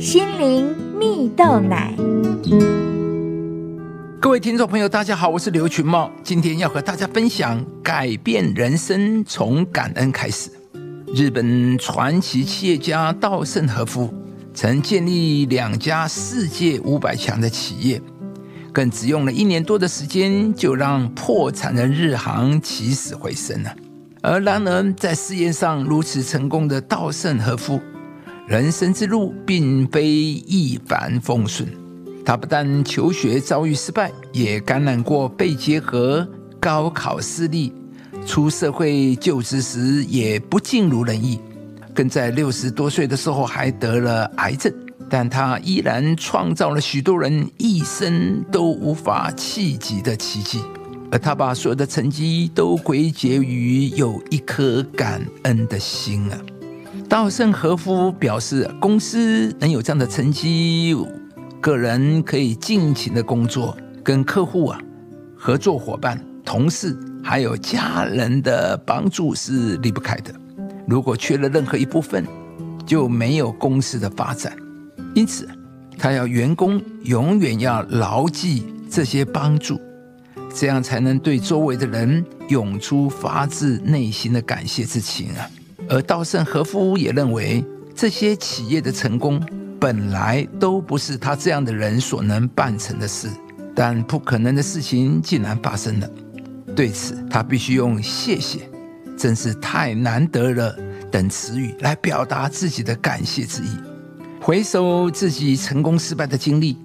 心灵蜜豆奶。各位听众朋友，大家好，我是刘群茂，今天要和大家分享改变人生从感恩开始。日本传奇企业家稻盛和夫曾建立两家世界五百强的企业，更只用了一年多的时间，就让破产的日航起死回生了。而然而，在事业上如此成功的稻盛和夫。人生之路并非一帆风顺，他不但求学遭遇失败，也感染过肺结核、高考失利，出社会就职时也不尽如人意，更在六十多岁的时候还得了癌症。但他依然创造了许多人一生都无法企及的奇迹，而他把所有的成绩都归结于有一颗感恩的心啊。稻盛和夫表示，公司能有这样的成绩，个人可以尽情的工作，跟客户啊、合作伙伴、同事还有家人的帮助是离不开的。如果缺了任何一部分，就没有公司的发展。因此，他要员工永远要牢记这些帮助，这样才能对周围的人涌出发自内心的感谢之情啊。而稻盛和夫也认为，这些企业的成功本来都不是他这样的人所能办成的事，但不可能的事情竟然发生了。对此，他必须用“谢谢”“真是太难得了”等词语来表达自己的感谢之意。回首自己成功失败的经历，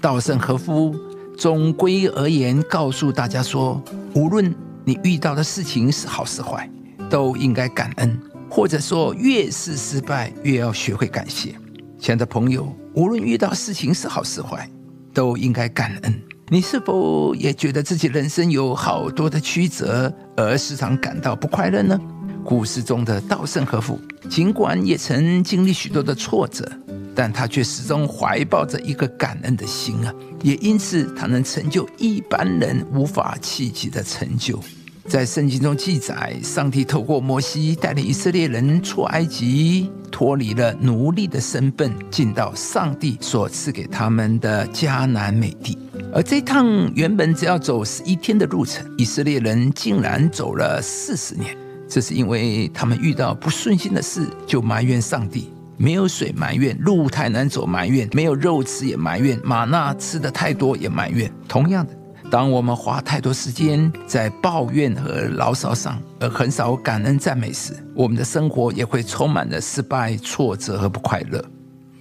稻盛和夫总归而言告诉大家说：无论你遇到的事情是好是坏，都应该感恩。或者说，越是失败，越要学会感谢。亲爱的朋友，无论遇到事情是好是坏，都应该感恩。你是否也觉得自己人生有好多的曲折，而时常感到不快乐呢？故事中的稻盛和夫，尽管也曾经历许多的挫折，但他却始终怀抱着一个感恩的心啊，也因此他能成就一般人无法企及的成就。在圣经中记载，上帝透过摩西带领以色列人出埃及，脱离了奴隶的身份，进到上帝所赐给他们的迦南美地。而这趟原本只要走十一天的路程，以色列人竟然走了四十年。这是因为他们遇到不顺心的事，就埋怨上帝；没有水埋怨，路太难走埋怨，没有肉吃也埋怨，玛纳吃的太多也埋怨。同样的。当我们花太多时间在抱怨和牢骚上，而很少感恩赞美时，我们的生活也会充满了失败、挫折和不快乐。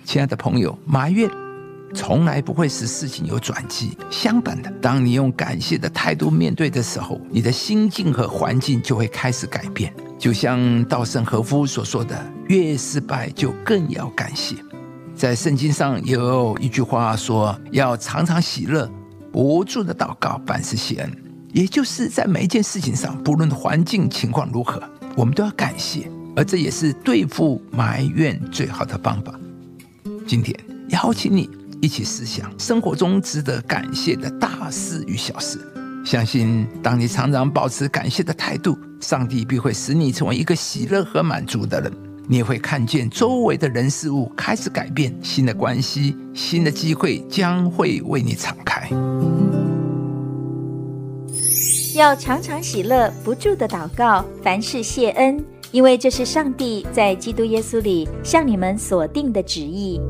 亲爱的朋友，埋怨从来不会使事情有转机。相反的，当你用感谢的态度面对的时候，你的心境和环境就会开始改变。就像稻盛和夫所说的：“越失败，就更要感谢。”在圣经上有一句话说：“要常常喜乐。”不住的祷告，凡事谢恩，也就是在每一件事情上，不论环境情况如何，我们都要感谢，而这也是对付埋怨最好的方法。今天邀请你一起思想生活中值得感谢的大事与小事，相信当你常常保持感谢的态度，上帝必会使你成为一个喜乐和满足的人。你也会看见周围的人事物开始改变，新的关系、新的机会将会为你敞开。要常常喜乐，不住的祷告，凡事谢恩，因为这是上帝在基督耶稣里向你们所定的旨意。